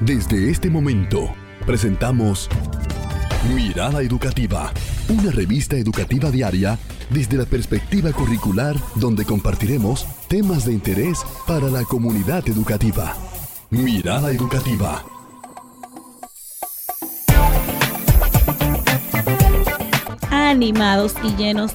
Desde este momento, presentamos Mirada Educativa, una revista educativa diaria desde la perspectiva curricular donde compartiremos temas de interés para la comunidad educativa. Mirada Educativa. Animados y llenos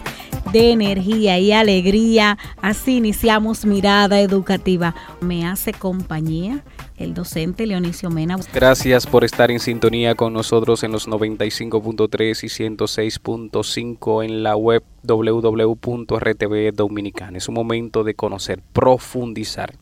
de energía y alegría, así iniciamos Mirada Educativa. Me hace compañía el docente Leonicio Mena. Gracias por estar en sintonía con nosotros en los 95.3 y 106.5 en la web www.rtv Dominicana. Es un momento de conocer, profundizar.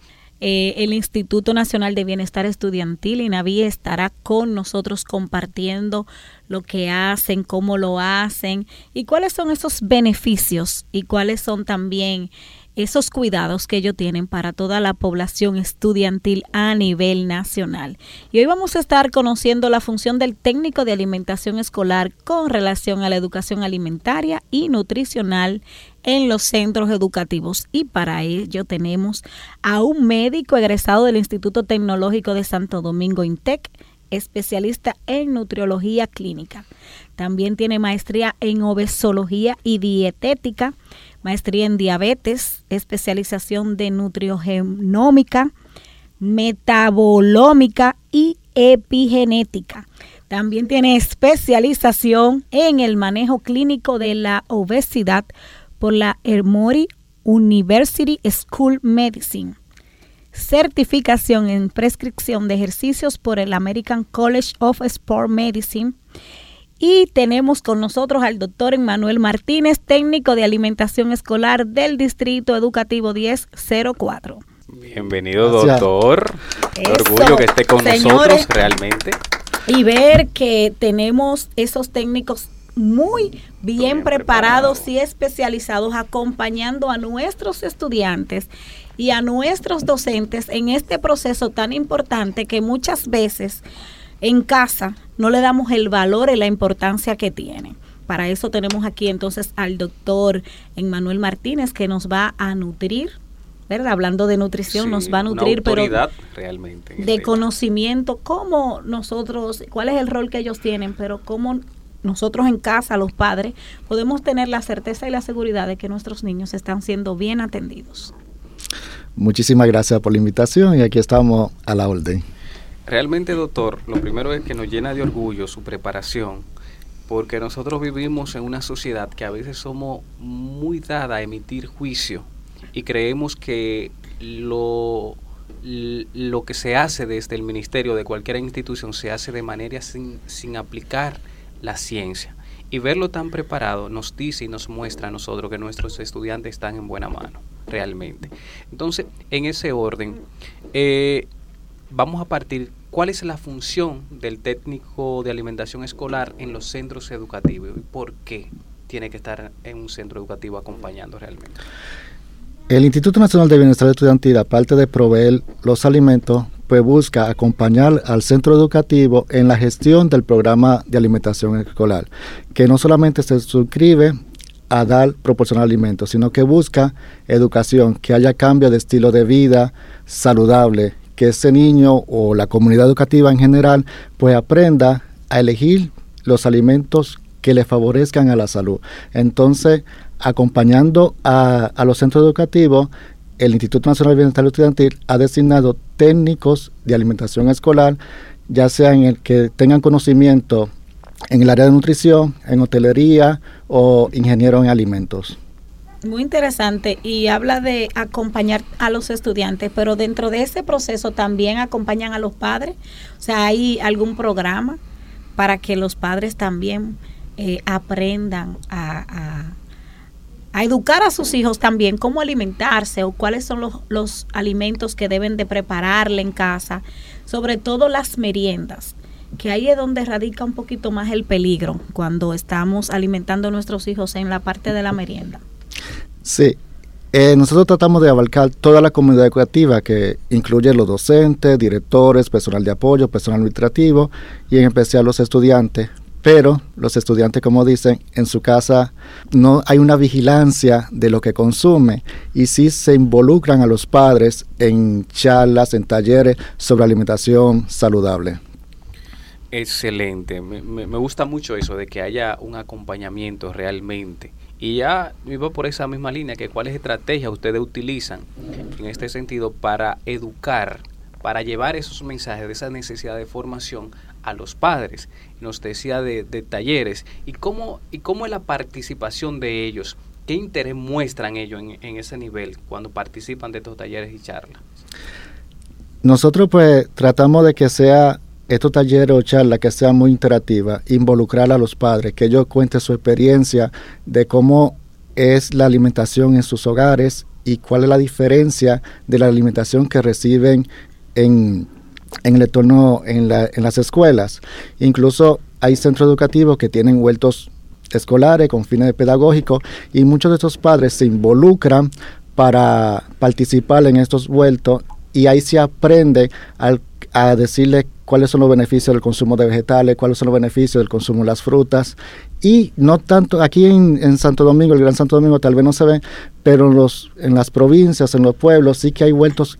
Eh, el Instituto Nacional de Bienestar Estudiantil, INAVI, estará con nosotros compartiendo lo que hacen, cómo lo hacen y cuáles son esos beneficios y cuáles son también esos cuidados que ellos tienen para toda la población estudiantil a nivel nacional. Y hoy vamos a estar conociendo la función del técnico de alimentación escolar con relación a la educación alimentaria y nutricional en los centros educativos. Y para ello tenemos a un médico egresado del Instituto Tecnológico de Santo Domingo INTEC, especialista en nutriología clínica. También tiene maestría en obesología y dietética maestría en diabetes, especialización de nutriogenómica, metabolómica y epigenética. También tiene especialización en el manejo clínico de la obesidad por la Emory University School Medicine. Certificación en prescripción de ejercicios por el American College of Sport Medicine y tenemos con nosotros al doctor Emmanuel Martínez, técnico de alimentación escolar del Distrito Educativo 1004. Bienvenido, doctor. orgullo que esté con nosotros realmente. Y ver que tenemos esos técnicos muy bien, preparados y especializados acompañando a nuestros estudiantes y a nuestros docentes en este proceso tan importante que muchas veces en casa no le damos el valor y la importancia que tiene. Para eso tenemos aquí entonces al doctor Emmanuel Martínez que nos va a nutrir, ¿verdad? Hablando de nutrición, nos va a nutrir, pero realmente de conocimiento, cómo nosotros, cuál es el rol que ellos tienen, pero cómo nosotros en casa, los padres, podemos tener la certeza y la seguridad de que nuestros niños están siendo bien atendidos. Muchísimas gracias por la invitación y aquí estamos a la orden. Realmente, doctor, lo primero es que nos llena de orgullo su preparación, porque nosotros vivimos en una sociedad que a veces somos muy dada a emitir juicio y creemos que lo, lo que se hace desde el ministerio de cualquier institución se hace de manera sin, sin aplicar la ciencia. Y verlo tan preparado nos dice y nos muestra a nosotros que nuestros estudiantes están en buena mano, realmente. Entonces, en ese orden, eh, vamos a partir cuál es la función del técnico de alimentación escolar en los centros educativos y por qué tiene que estar en un centro educativo acompañando realmente. El Instituto Nacional de Bienestar Estudiantil, aparte de proveer los alimentos, pues busca acompañar al centro educativo en la gestión del programa de alimentación escolar, que no solamente se suscribe a dar, proporcionar alimentos, sino que busca educación, que haya cambio de estilo de vida saludable, que ese niño o la comunidad educativa en general pues aprenda a elegir los alimentos que le favorezcan a la salud. Entonces, acompañando a, los centros educativos, el Instituto Nacional de Bienestar Estudiantil ha designado técnicos de alimentación escolar, ya sea en el que tengan conocimiento en el área de nutrición, en hotelería o ingeniero en alimentos. Muy interesante y habla de acompañar a los estudiantes, pero dentro de ese proceso también acompañan a los padres. O sea, hay algún programa para que los padres también eh, aprendan a, a, educar a sus hijos también cómo alimentarse o cuáles son los, los alimentos que deben de prepararle en casa, sobre todo las meriendas que ahí es donde radica un poquito más el peligro cuando estamos alimentando a nuestros hijos en la parte de la merienda. Sí, eh, nosotros tratamos de abarcar toda la comunidad educativa que incluye los docentes, directores, personal de apoyo, personal administrativo y en especial los estudiantes pero los estudiantes, como dicen, en su casa no hay una vigilancia de lo que consume y sí se involucran a los padres en charlas, en talleres sobre alimentación saludable. Excelente, me, me, gusta mucho eso de que haya un acompañamiento realmente. Y ya iba por esa misma línea, que cuáles estrategias ustedes utilizan en este sentido para educar, para llevar esos mensajes de esa necesidad de formación a los padres. Nos decía de, talleres. ¿Y cómo, ¿Y cómo es la participación de ellos? ¿Qué interés muestran ellos en, en ese nivel cuando participan de estos talleres y charlas? Nosotros pues tratamos de que sea estos talleres o charlas que sean muy interactivas, involucrar a los padres, que ellos cuenten su experiencia de cómo es la alimentación en sus hogares y cuál es la diferencia de la alimentación que reciben en, el entorno, en, las escuelas. Incluso hay centros educativos que tienen huertos escolares con fines pedagógicos y muchos de estos padres se involucran para participar en estos huertos y ahí se aprende a decirle cuáles son los beneficios del consumo de vegetales, cuáles son los beneficios del consumo de las frutas. Y no tanto, aquí en, Santo Domingo, el Gran Santo Domingo tal vez no se ve, pero en, los, en las provincias, en los pueblos, sí que hay huertos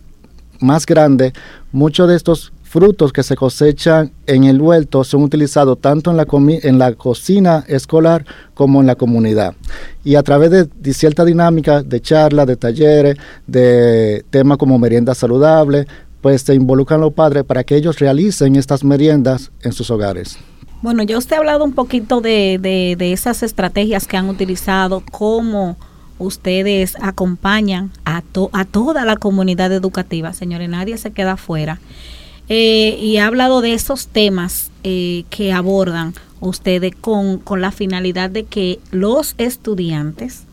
más grandes. Muchos de estos frutos que se cosechan en el huerto son utilizados tanto en la, en la cocina escolar como en la comunidad. Y a través de, de cierta dinámica de charlas, de talleres, de temas como merienda saludable, pues se involucran los padres para que ellos realicen estas meriendas en sus hogares. Bueno, ya usted ha hablado un poquito de, de, esas estrategias que han utilizado, cómo ustedes acompañan a, a toda la comunidad educativa, señores, nadie se queda afuera. Eh, y ha hablado de esos temas eh, que abordan ustedes con, con la finalidad de que los estudiantes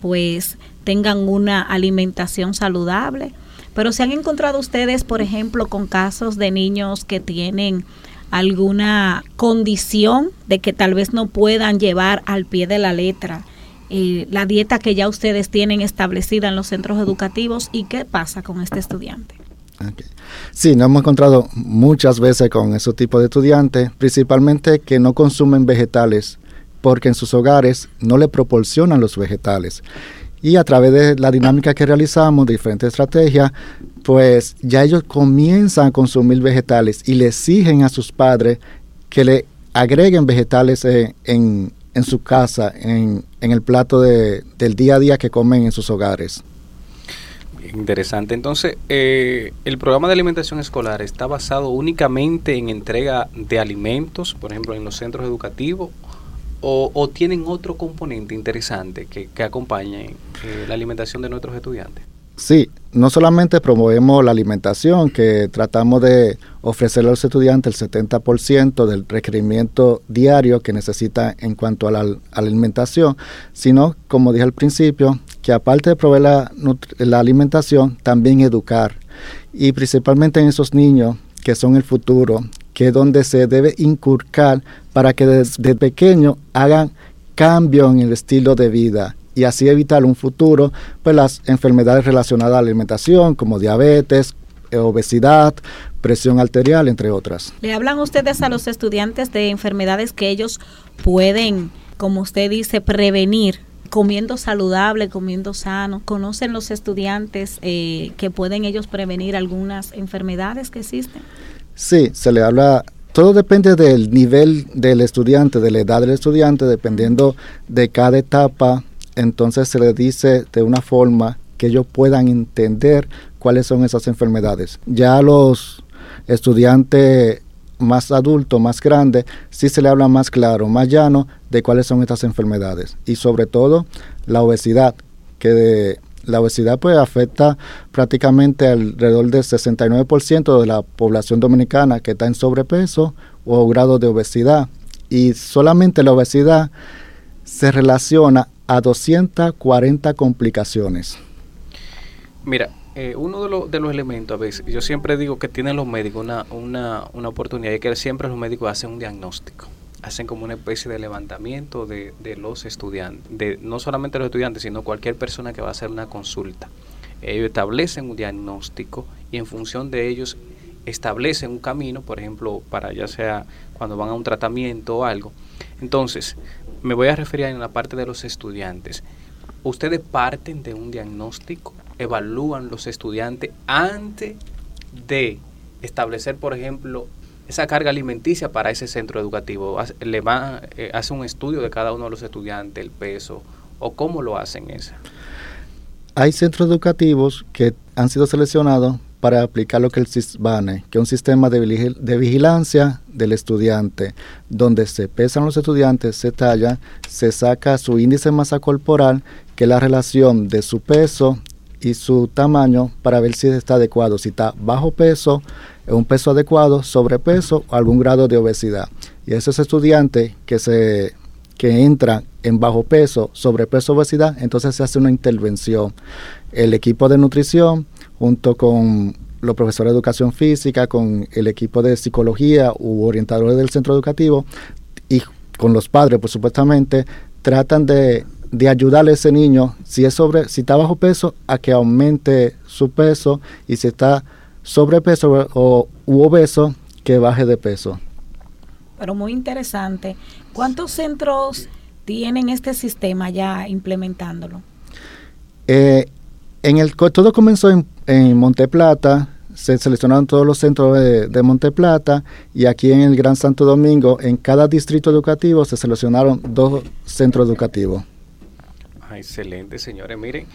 pues tengan una alimentación saludable, pero se han encontrado ustedes, por ejemplo, con casos de niños que tienen alguna condición de que tal vez no puedan llevar al pie de la letra eh, la dieta que ya ustedes tienen establecida en los centros educativos y qué pasa con este estudiante. Sí, nos hemos encontrado muchas veces con ese tipo de estudiantes, principalmente que no consumen vegetales porque en sus hogares no le proporcionan los vegetales y a través de la dinámica que realizamos, diferentes estrategias, pues ya ellos comienzan a consumir vegetales y le exigen a sus padres que le agreguen vegetales en, su casa, en, el plato de, del día a día que comen en sus hogares. Interesante. Entonces, eh, el programa de alimentación escolar está basado únicamente en entrega de alimentos, por ejemplo, en los centros educativos, o, tienen otro componente interesante que, que acompañe eh, la alimentación de nuestros estudiantes? Sí, no solamente promovemos la alimentación, que tratamos de ofrecerle a los estudiantes el 70% del requerimiento diario que necesita en cuanto a la, alimentación, sino, como dije al principio, que aparte de proveer la, la alimentación, también educar. Y principalmente en esos niños que son el futuro, que es donde se debe inculcar para que desde pequeño hagan cambio en el estilo de vida y así evitar un futuro, pues las enfermedades relacionadas a la alimentación como diabetes, eh, obesidad, presión arterial, entre otras. ¿Le hablan ustedes a los estudiantes de enfermedades que ellos pueden, como usted dice, prevenir comiendo saludable, comiendo sano? ¿Conocen los estudiantes eh, que pueden ellos prevenir algunas enfermedades que existen? Sí, se le habla, todo depende del nivel del estudiante, de la edad del estudiante, dependiendo de cada etapa, entonces se le dice de una forma que ellos puedan entender cuáles son esas enfermedades. Ya los estudiantes más adultos, más grandes, sí se le habla más claro, más llano de cuáles son estas enfermedades. Y sobre todo la obesidad, que de, la obesidad pues afecta prácticamente alrededor del 69% de la población dominicana que está en sobrepeso o grado de obesidad. Y solamente la obesidad se relaciona a 240 complicaciones. Mira, eh, uno de, de, los elementos, a veces, yo siempre digo que tienen los médicos una, una, una oportunidad y que siempre los médicos hacen un diagnóstico hacen como una especie de levantamiento de, de los estudiantes, de no solamente los estudiantes, sino cualquier persona que va a hacer una consulta. Ellos establecen un diagnóstico y en función de ellos establecen un camino, por ejemplo, para ya sea cuando van a un tratamiento o algo, Entonces, me voy a referir en la parte de los estudiantes. ¿Ustedes parten de un diagnóstico? ¿Evalúan los estudiantes antes de establecer, por ejemplo, esa carga alimenticia para ese centro educativo? ¿Le va, eh, hace un estudio de cada uno de los estudiantes, el peso? ¿O cómo lo hacen eso? Hay centros educativos que han sido seleccionados para aplicar lo que el CISBANE, que es un sistema de, de, vigilancia del estudiante, donde se pesan los estudiantes, se talla, se saca su índice de masa corporal, que es la relación de su peso y su tamaño para ver si está adecuado, si está bajo peso, un peso adecuado, sobrepeso o algún grado de obesidad. Y esos estudiantes que se que entran en bajo peso, sobrepeso, obesidad, entonces se hace una intervención. El equipo de nutrición, junto con los profesores de educación física, con el equipo de psicología u orientadores del centro educativo y con los padres, pues supuestamente, tratan de, de ayudarle a ese niño, si es sobre, si está bajo peso, a que aumente su peso y si está sobrepeso o u obeso, que baje de peso. Pero muy interesante. ¿Cuántos centros tienen este sistema ya implementándolo? Eh, en el, todo comenzó en, en Monteplata, se seleccionaron todos los centros de, de Monteplata y aquí en el Gran Santo Domingo, en cada distrito educativo se seleccionaron dos centros educativos. Ah, excelente, señores. Miren,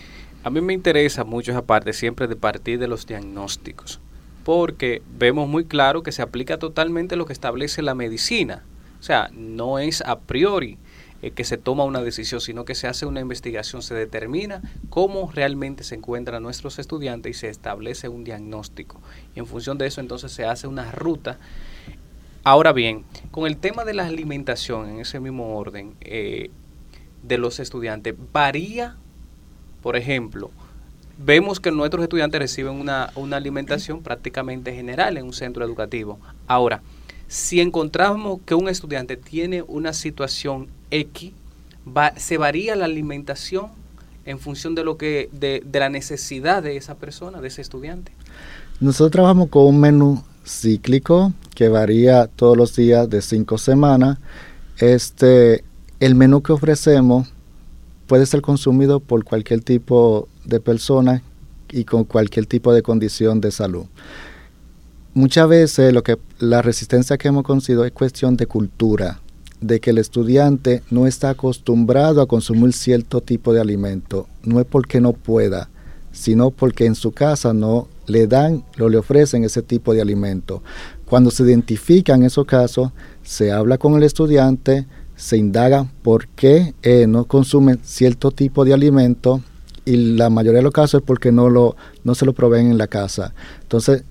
a mí me interesa mucho esa parte siempre de partir de los diagnósticos, porque vemos muy claro que se aplica totalmente lo que establece la medicina. O sea, no es a priori eh, que se toma una decisión, sino que se hace una investigación, se determina cómo realmente se encuentran nuestros estudiantes y se establece un diagnóstico. Y en función de eso entonces se hace una ruta. Ahora bien, con el tema de la alimentación, en ese mismo orden, eh, de los estudiantes, varía, por ejemplo, vemos que nuestros estudiantes reciben una, una alimentación prácticamente general en un centro educativo. Ahora, si encontramos que un estudiante tiene una situación X, se varía la alimentación en función de lo que de, la necesidad de esa persona, de ese estudiante. Nosotros trabajamos con un menú cíclico que varía todos los días de cinco semanas. Este, el menú que ofrecemos puede ser consumido por cualquier tipo de persona y con cualquier tipo de condición de salud. Muchas veces lo que la resistencia que hemos conocido es cuestión de cultura de que el estudiante no está acostumbrado a consumir cierto tipo de alimento. No es porque no pueda, sino porque en su casa no le dan, o le ofrecen ese tipo de alimento. Cuando se identifican esos casos, se habla con el estudiante, se indaga por qué eh, no consumen cierto tipo de alimento y la mayoría de los casos es porque no, lo, no se lo proveen en la casa. Entonces,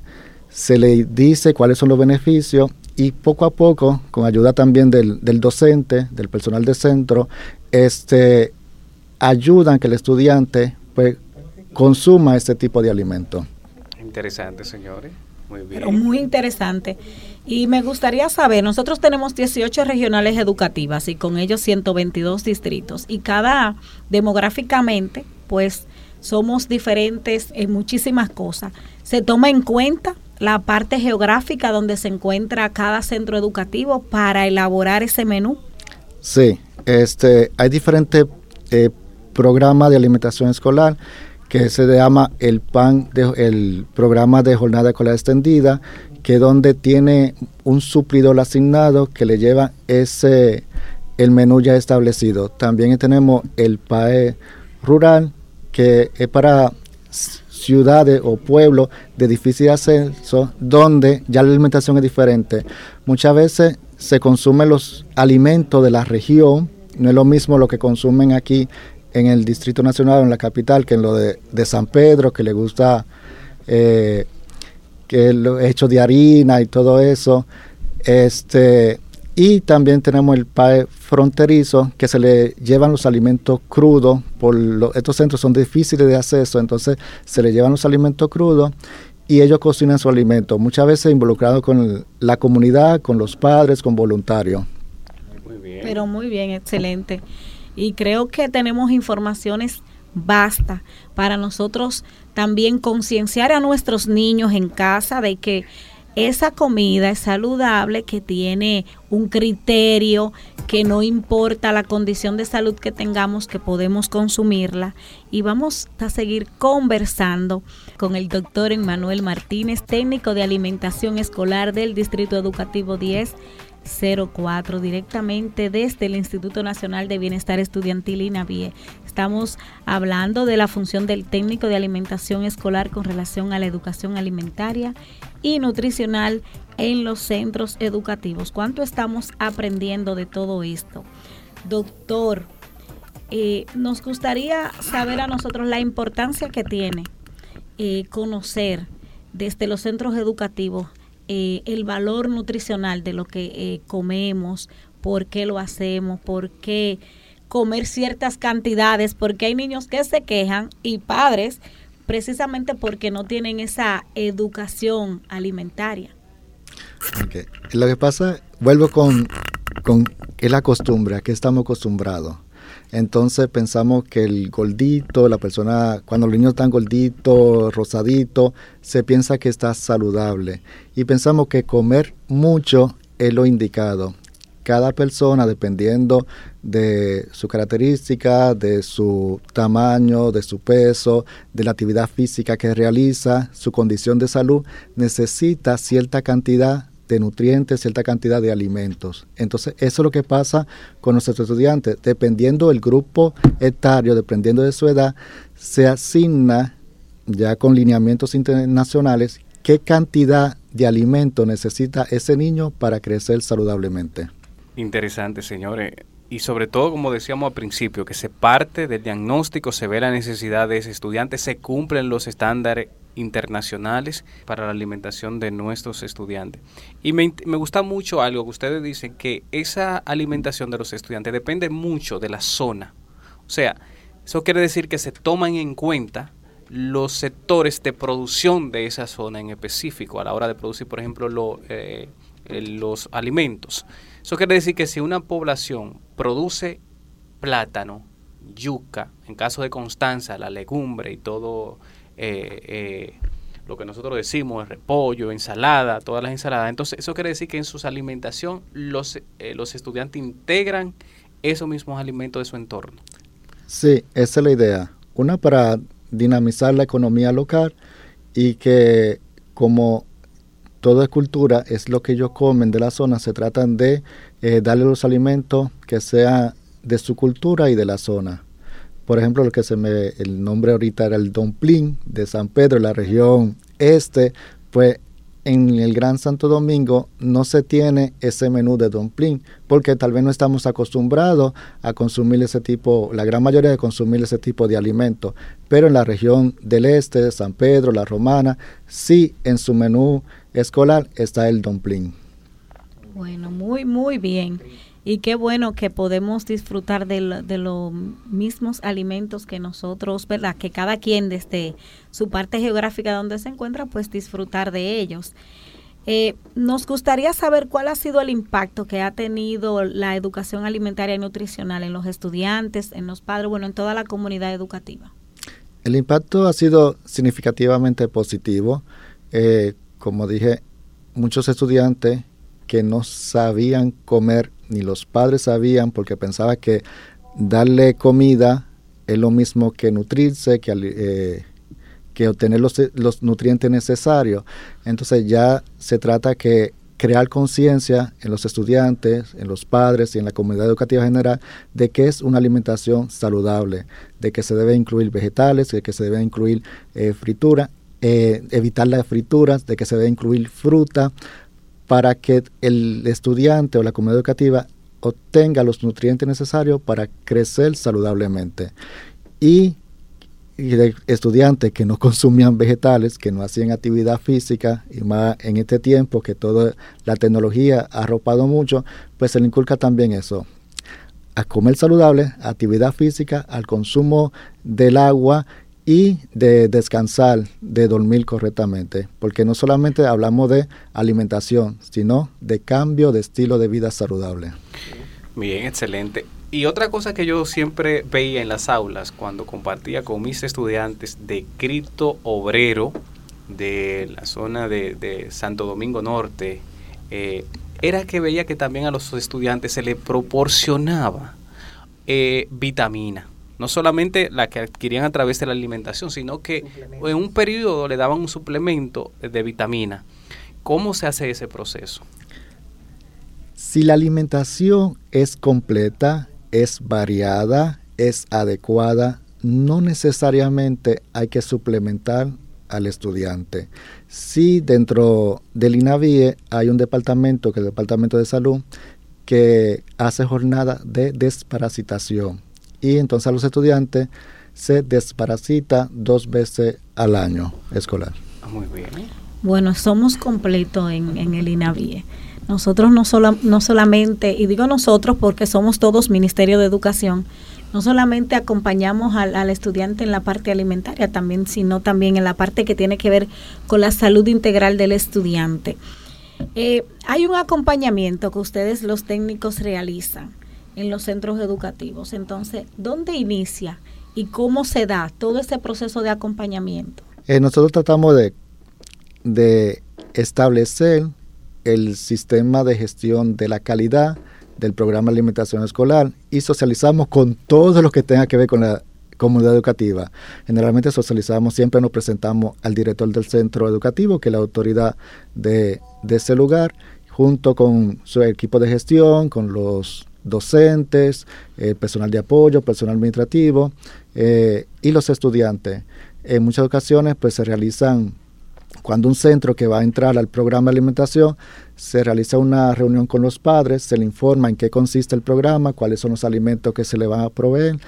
se le dice cuáles son los beneficios y poco a poco, con ayuda también del, docente, del personal de centro, este, ayudan que el estudiante pues, consuma este tipo de alimento. Interesante, señores. Muy bien. Pero muy interesante. Y me gustaría saber, nosotros tenemos 18 regionales educativas y con ellos 122 distritos y cada demográficamente, pues somos diferentes en muchísimas cosas. ¿Se toma en cuenta la parte geográfica donde se encuentra cada centro educativo para elaborar ese menú? Sí, este, hay diferentes eh, programas de alimentación escolar que se llama el PAN, de, el programa de jornada escolar extendida, que donde tiene un suplidor asignado que le lleva ese el menú ya establecido. También tenemos el PAE rural, que es para ciudades o pueblos de difícil acceso donde ya la alimentación es diferente. Muchas veces se consumen los alimentos de la región, no es lo mismo lo que consumen aquí en el Distrito Nacional, en la capital, que en lo de, San Pedro, que le gusta eh, que lo hecho de harina y todo eso. Este, y también tenemos el PAE fronterizo, que se le llevan los alimentos crudos, por estos centros son difíciles de acceso, entonces se le llevan los alimentos crudos y ellos cocinan su alimento, muchas veces involucrados con la comunidad, con los padres, con voluntarios. Muy bien. Pero muy bien, excelente. Y creo que tenemos informaciones basta para nosotros también concienciar a nuestros niños en casa de que esa comida es saludable, que tiene un criterio, que no importa la condición de salud que tengamos, que podemos consumirla. Y vamos a seguir conversando con el doctor Emmanuel Martínez, técnico de alimentación escolar del Distrito Educativo 10 04 directamente desde el Instituto Nacional de Bienestar Estudiantil INAVIE. Estamos hablando de la función del técnico de alimentación escolar con relación a la educación alimentaria y nutricional en los centros educativos. ¿Cuánto estamos aprendiendo de todo esto? Doctor, eh, nos gustaría saber a nosotros la importancia que tiene eh, conocer desde los centros educativos eh, el valor nutricional de lo que eh, comemos, por qué lo hacemos, por qué comer ciertas cantidades, porque hay niños que se quejan y padres precisamente porque no tienen esa educación alimentaria. Lo que pasa, vuelvo con, con la costumbre, a qué estamos acostumbrados. Entonces pensamos que el gordito, la persona, cuando los niños están gorditos, rosaditos, se piensa que está saludable. Y pensamos que comer mucho es lo indicado. Cada persona, dependiendo de su característica, de su tamaño, de su peso, de la actividad física que realiza, su condición de salud, necesita cierta cantidad de nutrientes, cierta cantidad de alimentos. Entonces, eso es lo que pasa con nuestros estudiantes. Dependiendo del grupo etario, dependiendo de su edad, se asigna ya con lineamientos internacionales qué cantidad de alimento necesita ese niño para crecer saludablemente. Interesante, señores. Y sobre todo, como decíamos al principio, que se parte del diagnóstico, se ve la necesidad de ese estudiante, se cumplen los estándares internacionales para la alimentación de nuestros estudiantes. Y me, me, gusta mucho algo que ustedes dicen, que esa alimentación de los estudiantes depende mucho de la zona. O sea, eso quiere decir que se toman en cuenta los sectores de producción de esa zona en específico a la hora de producir, por ejemplo, lo, eh, los alimentos. Eso quiere decir que si una población produce plátano, yuca, en caso de Constanza, la legumbre y todo eh, eh, lo que nosotros decimos, repollo, ensalada, todas las ensaladas. Entonces, eso quiere decir que en su alimentación los, eh, los estudiantes integran esos mismos alimentos de su entorno. Sí, esa es la idea. Una para dinamizar la economía local y que como toda cultura es lo que ellos comen de la zona, se tratan de darle los alimentos que sean de su cultura y de la zona. Por ejemplo, lo que se me, el nombre ahorita era el Domplín de San Pedro, la región este, pues en el Gran Santo Domingo no se tiene ese menú de Domplín, porque tal vez no estamos acostumbrados a consumir ese tipo, la gran mayoría de consumir ese tipo de alimentos, pero en la región del este, San Pedro, la Romana, sí en su menú escolar está el Domplín. Bueno, muy, muy bien. Y qué bueno que podemos disfrutar de, los mismos alimentos que nosotros, ¿verdad? Que cada quien desde su parte geográfica donde se encuentra, pues disfrutar de ellos. Eh, nos gustaría saber cuál ha sido el impacto que ha tenido la educación alimentaria y nutricional en los estudiantes, en los padres, bueno, en toda la comunidad educativa. El impacto ha sido significativamente positivo. Eh, como dije, muchos estudiantes que no sabían comer ni los padres sabían porque pensaba que darle comida es lo mismo que nutrirse, que, eh, que obtener los, los, nutrientes necesarios. Entonces ya se trata que crear conciencia en los estudiantes, en los padres y en la comunidad educativa general de que es una alimentación saludable, de que se debe incluir vegetales, de que se debe incluir eh, fritura, eh, evitar las frituras, de que se debe incluir fruta, para que el estudiante o la comunidad educativa obtenga los nutrientes necesarios para crecer saludablemente. Y, de estudiantes que no consumían vegetales, que no hacían actividad física, y más en este tiempo que toda la tecnología ha arropado mucho, pues se le inculca también eso. A comer saludable, actividad física, al consumo del agua y de descansar, de dormir correctamente, porque no solamente hablamos de alimentación, sino de cambio de estilo de vida saludable. Bien, excelente. Y otra cosa que yo siempre veía en las aulas cuando compartía con mis estudiantes de cripto obrero de la zona de, Santo Domingo Norte, eh, era que veía que también a los estudiantes se les proporcionaba eh, vitamina. No solamente la que adquirían a través de la alimentación, sino que en un periodo le daban un suplemento de vitamina. ¿Cómo se hace ese proceso? Si la alimentación es completa, es variada, es adecuada, no necesariamente hay que suplementar al estudiante. Si dentro del INAVIE hay un departamento, que es el Departamento de Salud, que hace jornada de desparasitación. Y entonces a los estudiantes se desparasita dos veces al año escolar. Ah, muy bien. Bueno, somos completos en, en el INAVIE. Nosotros no, solo, no solamente, y digo nosotros porque somos todos Ministerio de Educación, no solamente acompañamos al, estudiante en la parte alimentaria también, sino también en la parte que tiene que ver con la salud integral del estudiante. Eh, hay un acompañamiento que ustedes los técnicos realizan en los centros educativos. Entonces, ¿dónde inicia y cómo se da todo ese proceso de acompañamiento? Eh, nosotros tratamos de, de establecer el sistema de gestión de la calidad del programa de alimentación escolar y socializamos con todo lo que tenga que ver con la comunidad educativa. Generalmente socializamos, siempre nos presentamos al director del centro educativo, que es la autoridad de, ese lugar, junto con su equipo de gestión, con los docentes, eh, personal de apoyo, personal administrativo eh, y los estudiantes. En muchas ocasiones pues se realizan cuando un centro que va a entrar al programa de alimentación se realiza una reunión con los padres, se le informa en qué consiste el programa, cuáles son los alimentos que se le van a proveer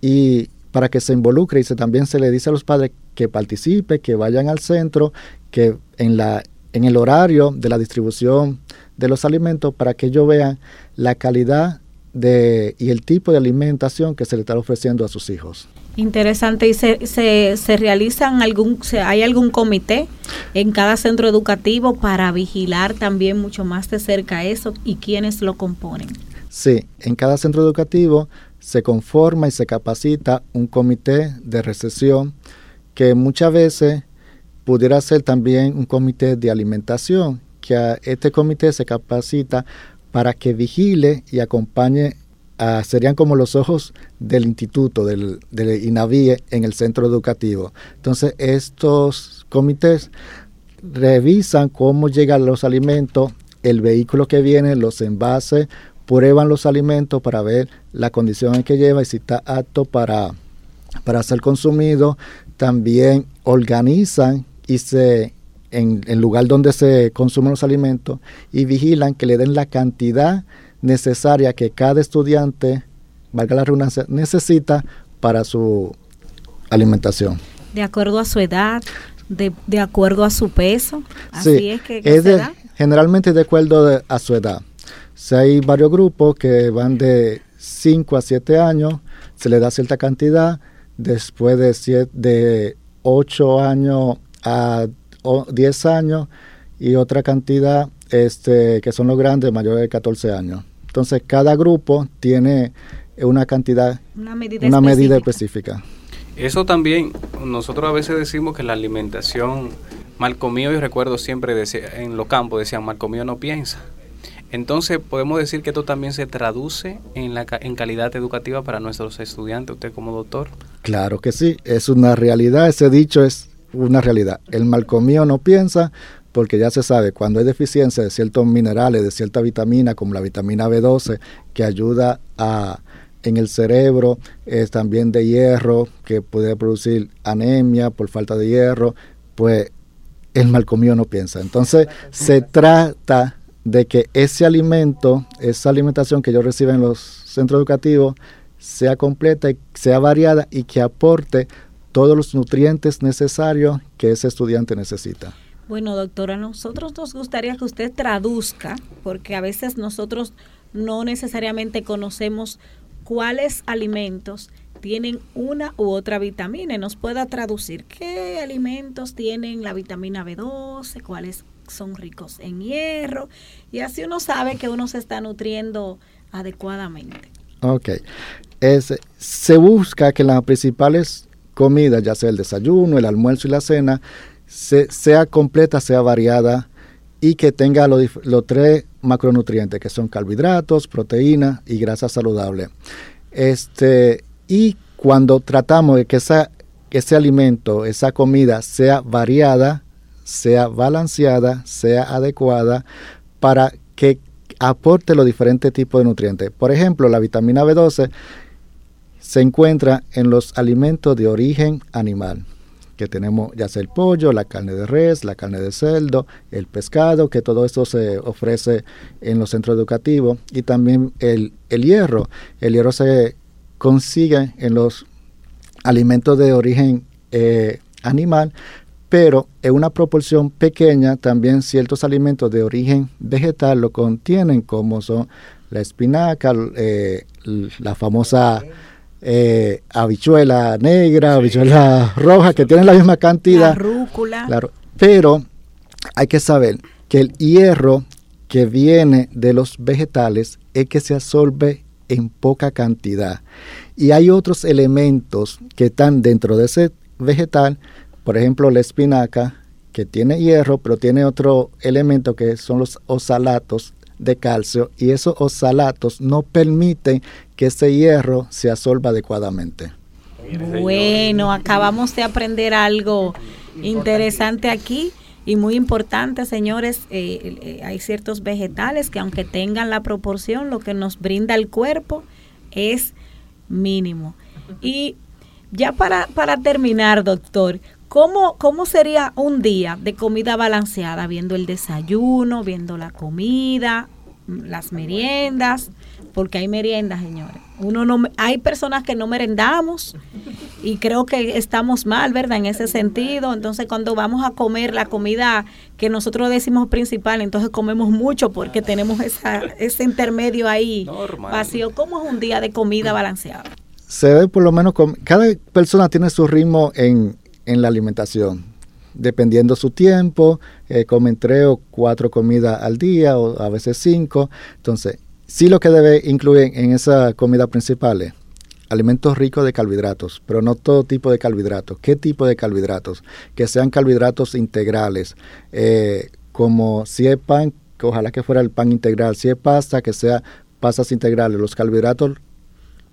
y para que se involucre y se, también se le dice a los padres que participe, que vayan al centro, que en, la, en el horario de la distribución de los alimentos para que ellos vean la calidad de, y el tipo de alimentación que se le está ofreciendo a sus hijos. Interesante. ¿Y se, se, se realizan algún, se, hay algún comité en cada centro educativo para vigilar también mucho más de cerca eso y quiénes lo componen? Sí, en cada centro educativo se conforma y se capacita un comité de recesión que muchas veces pudiera ser también un comité de alimentación, que este comité se capacita para que vigile y acompañe serían como los ojos del instituto, del, del INAVIE en el centro educativo. Entonces, estos comités revisan cómo llegan los alimentos, el vehículo que viene, los envases, prueban los alimentos para ver la condición en que lleva y si está apto para, para ser consumido. También organizan y se en el lugar donde se consumen los alimentos y vigilan que le den la cantidad necesaria que cada estudiante, valga la redundancia, necesita para su alimentación. De acuerdo a su edad, de, de acuerdo a su peso. Así es que, generalmente de acuerdo a su edad. Si hay varios grupos que van de 5 a 7 años, se le da cierta cantidad, después de, siete, de 8 años a 10 años y otra cantidad este, que son los grandes mayores de 14 años. Entonces, cada grupo tiene una cantidad, una medida, específica. Eso también, nosotros a veces decimos que la alimentación, mal comido, yo recuerdo siempre decía, en los campos decían, mal comido no piensa. Entonces, podemos decir que esto también se traduce en, la, en calidad educativa para nuestros estudiantes, usted como doctor. Claro que sí, es una realidad, ese dicho es una realidad. El mal comido no piensa, porque ya se sabe, cuando hay deficiencia de ciertos minerales, de cierta vitamina, como la vitamina B12, que ayuda a, en el cerebro, es también de hierro, que puede producir anemia por falta de hierro, pues el mal comido no piensa. Entonces se trata de que ese alimento, esa alimentación que ellos reciben en los centros educativos, sea completa sea variada y que aporte todos los nutrientes necesarios que ese estudiante necesita. Bueno, doctora, nosotros nos gustaría que usted traduzca, porque a veces nosotros no necesariamente conocemos cuáles alimentos tienen una u otra vitamina y nos pueda traducir qué alimentos tienen la vitamina B12, cuáles son ricos en hierro y así uno sabe que uno se está nutriendo adecuadamente. Ok. se busca que las principales comidas, ya sea el desayuno, el almuerzo y la cena, sea completa, sea variada y que tenga los, tres macronutrientes que son carbohidratos, proteínas y grasa saludable. Este, y cuando tratamos de que esa, ese alimento, esa comida sea variada, sea balanceada, sea adecuada para que aporte los diferentes tipos de nutrientes. Por ejemplo, la vitamina B12 se encuentra en los alimentos de origen animal, que tenemos ya sea el pollo, la carne de res, la carne de cerdo, el pescado, que todo esto se ofrece en los centros educativos, y también el, hierro. El hierro se consigue en los alimentos de origen eh, animal, pero en una proporción pequeña también ciertos alimentos de origen vegetal lo contienen, como son la espinaca, eh, la famosa eh, habichuela negra, habichuela roja, que tienen la misma cantidad. La rúcula. Claro, pero hay que saber que el hierro que viene de los vegetales es que se absorbe en poca cantidad. Y hay otros elementos que están dentro de ese vegetal, por ejemplo la espinaca, que tiene hierro, pero tiene otro elemento que son los osalatos de calcio y esos osalatos no permiten que ese hierro se absorba adecuadamente. Bueno, acabamos de aprender algo interesante aquí y muy importante, señores. Eh, eh, hay ciertos vegetales que aunque tengan la proporción, lo que nos brinda el cuerpo es mínimo. Y ya para, para terminar, doctor, ¿Cómo, ¿Cómo sería un día de comida balanceada? Viendo el desayuno, viendo la comida, las meriendas, porque hay meriendas, señores. Uno no, hay personas que no merendamos y creo que estamos mal, ¿verdad? En ese sentido. Entonces, cuando vamos a comer la comida que nosotros decimos principal, entonces comemos mucho porque tenemos esa, ese intermedio ahí vacío. ¿Cómo es un día de comida balanceada? Se ve por lo menos, cada persona tiene su ritmo en, en la alimentación. Dependiendo su tiempo, eh, comen tres o cuatro comidas al día o a veces cinco. Entonces, sí lo que debe incluir en esa comida principal es alimentos ricos de carbohidratos, pero no todo tipo de carbohidratos. ¿Qué tipo de carbohidratos? Que sean carbohidratos integrales, eh, como si es pan, ojalá que fuera el pan integral, si es pasta, que sea pastas integrales. Los carbohidratos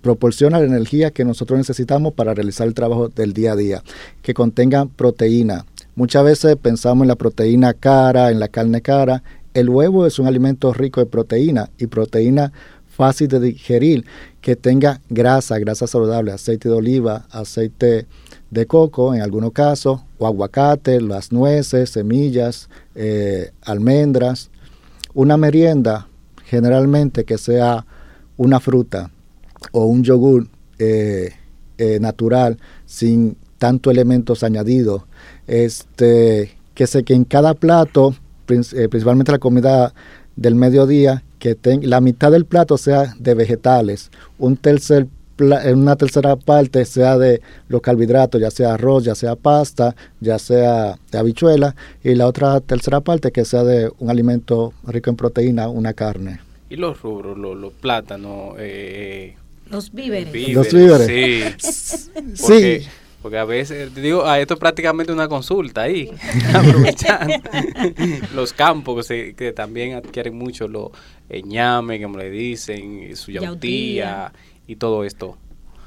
proporciona la energía que nosotros necesitamos para realizar el trabajo del día a día, que contengan proteína. Muchas veces pensamos en la proteína cara, en la carne cara. El huevo es un alimento rico de proteína y proteína fácil de digerir, que tenga grasa, grasa saludable, aceite de oliva, aceite de coco en algunos casos, o aguacate, las nueces, semillas, eh, almendras. Una merienda, generalmente que sea una fruta, o un yogur eh, eh, natural sin tanto elementos añadidos. Este, que sé que en cada plato, eh, principalmente la comida del mediodía, que la mitad del plato sea de vegetales, un tercer una tercera parte sea de los carbohidratos, ya sea arroz, ya sea pasta, ya sea de habichuela, y la otra tercera parte que sea de un alimento rico en proteína, una carne. Y los rubros, los, plátanos, los víveres. Los víveres. Sí. sí. Porque a veces, digo, a esto es prácticamente una consulta ahí, aprovechando. Los campos que, también adquieren mucho los ñame, como le dicen, su yautía. y todo esto.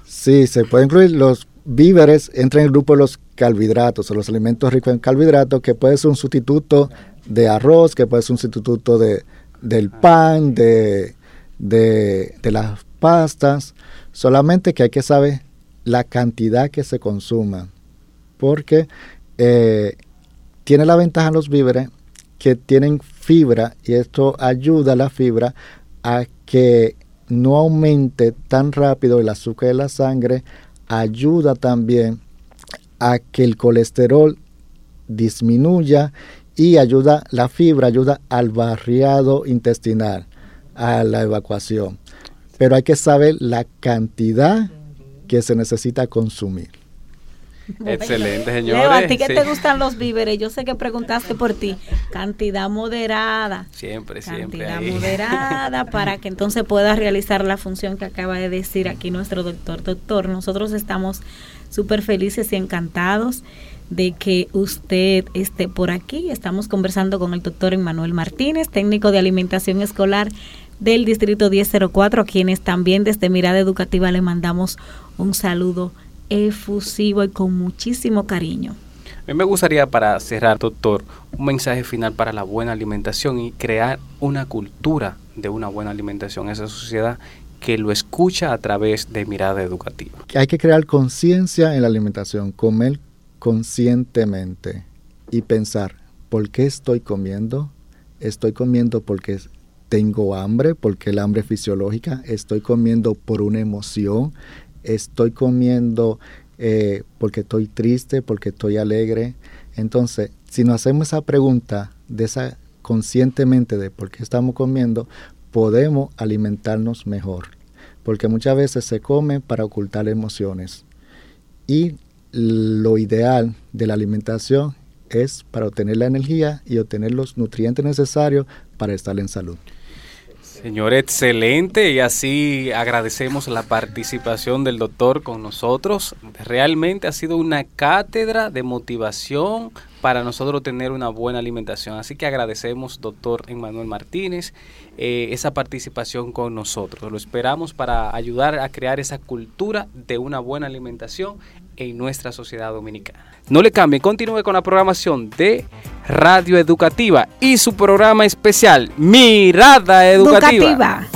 Sí, se pueden incluir los víveres, entran en el grupo de los carbohidratos o los alimentos ricos en carbohidratos, que puede ser un sustituto de arroz, que puede ser un sustituto de, del pan, de, de, de las pastas, solamente que hay que saber la cantidad que se consuma, porque eh, tiene la ventaja los víveres que tienen fibra y esto ayuda a la fibra a que no aumente tan rápido el azúcar de la sangre, ayuda también a que el colesterol disminuya y ayuda, la fibra ayuda al barriado intestinal, a la evacuación. Pero hay que saber la cantidad que se necesita consumir. Excelente, señores. Leo, a ti que te gustan los víveres, yo sé que preguntaste por ti. Cantidad moderada. Siempre, siempre. Cantidad moderada para que entonces puedas realizar la función que acaba de decir aquí nuestro doctor. Doctor, nosotros estamos súper felices y encantados de que usted esté por aquí. Estamos conversando con el doctor Emmanuel Martínez, técnico de alimentación escolar del Distrito 1004, a quienes también desde Mirada Educativa le mandamos un saludo efusivo y con muchísimo cariño. A mí me gustaría para cerrar, doctor, un mensaje final para la buena alimentación y crear una cultura de una buena alimentación en esa sociedad que lo escucha a través de mirada educativa. Hay que crear conciencia en la alimentación, comer conscientemente y pensar, ¿por qué estoy comiendo? Estoy comiendo porque tengo hambre, porque el hambre es fisiológica, estoy comiendo por una emoción, estoy comiendo eh, porque estoy triste, porque estoy alegre. Entonces, si nos hacemos esa pregunta de esa conscientemente de por qué estamos comiendo, podemos alimentarnos mejor. Porque muchas veces se come para ocultar emociones. Y lo ideal de la alimentación es para obtener la energía y obtener los nutrientes necesarios para estar en salud. Señor, excelente y así agradecemos la participación del doctor con nosotros. Realmente ha sido una cátedra de motivación para nosotros tener una buena alimentación. Así que agradecemos, doctor Emmanuel Martínez, eh, esa participación con nosotros. Lo esperamos para ayudar a crear esa cultura de una buena alimentación en nuestra sociedad dominicana. No le cambie, continúe con la programación de Radio Educativa y su programa especial Mirada Educativa.